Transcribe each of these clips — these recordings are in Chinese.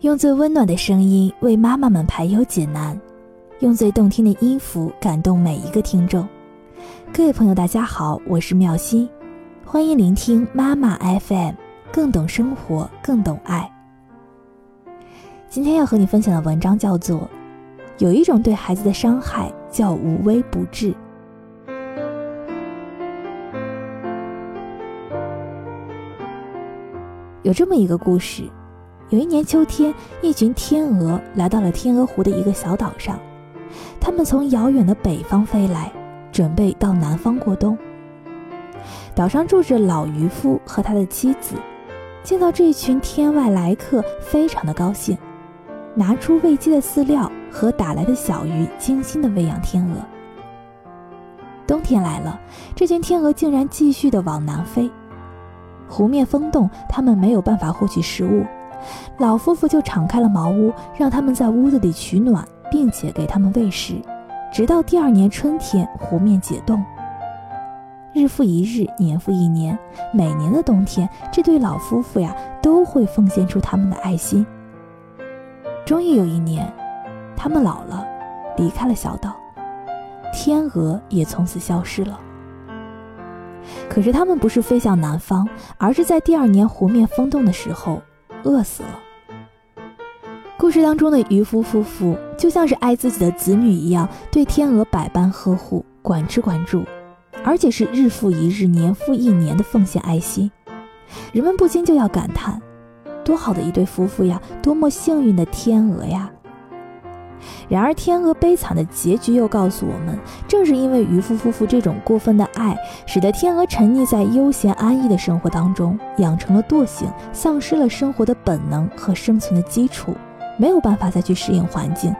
用最温暖的声音为妈妈们排忧解难，用最动听的音符感动每一个听众。各位朋友，大家好，我是妙心，欢迎聆听妈妈 FM，更懂生活，更懂爱。今天要和你分享的文章叫做《有一种对孩子的伤害叫无微不至》。有这么一个故事。有一年秋天，一群天鹅来到了天鹅湖的一个小岛上。它们从遥远的北方飞来，准备到南方过冬。岛上住着老渔夫和他的妻子，见到这群天外来客，非常的高兴，拿出喂鸡的饲料和打来的小鱼，精心的喂养天鹅。冬天来了，这群天鹅竟然继续的往南飞。湖面封冻，它们没有办法获取食物。老夫妇就敞开了茅屋，让他们在屋子里取暖，并且给他们喂食，直到第二年春天湖面解冻。日复一日，年复一年，每年的冬天，这对老夫妇呀都会奉献出他们的爱心。终于有一年，他们老了，离开了小岛，天鹅也从此消失了。可是他们不是飞向南方，而是在第二年湖面封冻的时候。饿死了。故事当中的渔夫夫妇就像是爱自己的子女一样，对天鹅百般呵护，管吃管住，而且是日复一日、年复一年的奉献爱心。人们不禁就要感叹：多好的一对夫妇呀，多么幸运的天鹅呀！然而，天鹅悲惨的结局又告诉我们，正是因为渔夫夫妇这种过分的爱，使得天鹅沉溺在悠闲安逸的生活当中，养成了惰性，丧失了生活的本能和生存的基础，没有办法再去适应环境，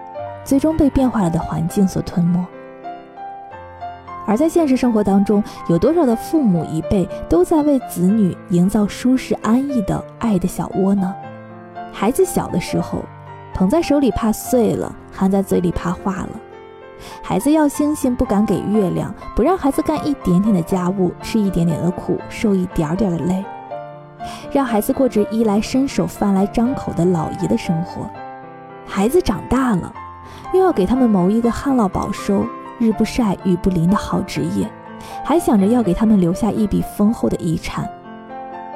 最终被变化了的环境所吞没。而在现实生活当中，有多少的父母一辈都在为子女营造舒适安逸的爱的小窝呢？孩子小的时候。捧在手里怕碎了，含在嘴里怕化了。孩子要星星不敢给月亮，不让孩子干一点点的家务，吃一点点的苦，受一点点的累，让孩子过着衣来伸手饭来张口的老爷的生活。孩子长大了，又要给他们谋一个旱涝保收、日不晒雨不淋的好职业，还想着要给他们留下一笔丰厚的遗产，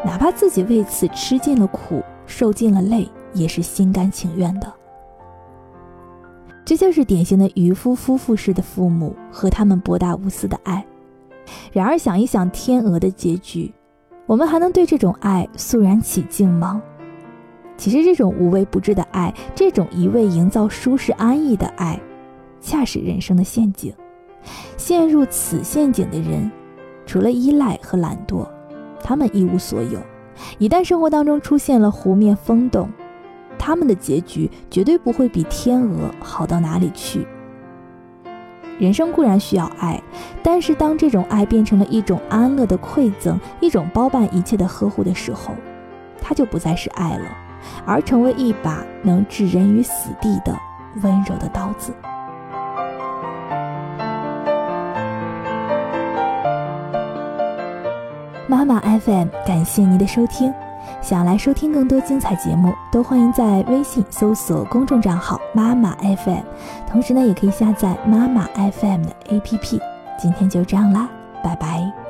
哪怕自己为此吃尽了苦，受尽了累。也是心甘情愿的，这就是典型的渔夫夫妇式的父母和他们博大无私的爱。然而，想一想天鹅的结局，我们还能对这种爱肃然起敬吗？其实，这种无微不至的爱，这种一味营造舒适安逸的爱，恰是人生的陷阱。陷入此陷阱的人，除了依赖和懒惰，他们一无所有。一旦生活当中出现了湖面风动，他们的结局绝对不会比天鹅好到哪里去。人生固然需要爱，但是当这种爱变成了一种安乐的馈赠，一种包办一切的呵护的时候，它就不再是爱了，而成为一把能置人于死地的温柔的刀子。妈妈 FM，感谢您的收听。想来收听更多精彩节目，都欢迎在微信搜索公众账号“妈妈 FM”，同时呢，也可以下载妈妈 FM 的 APP。今天就这样啦，拜拜。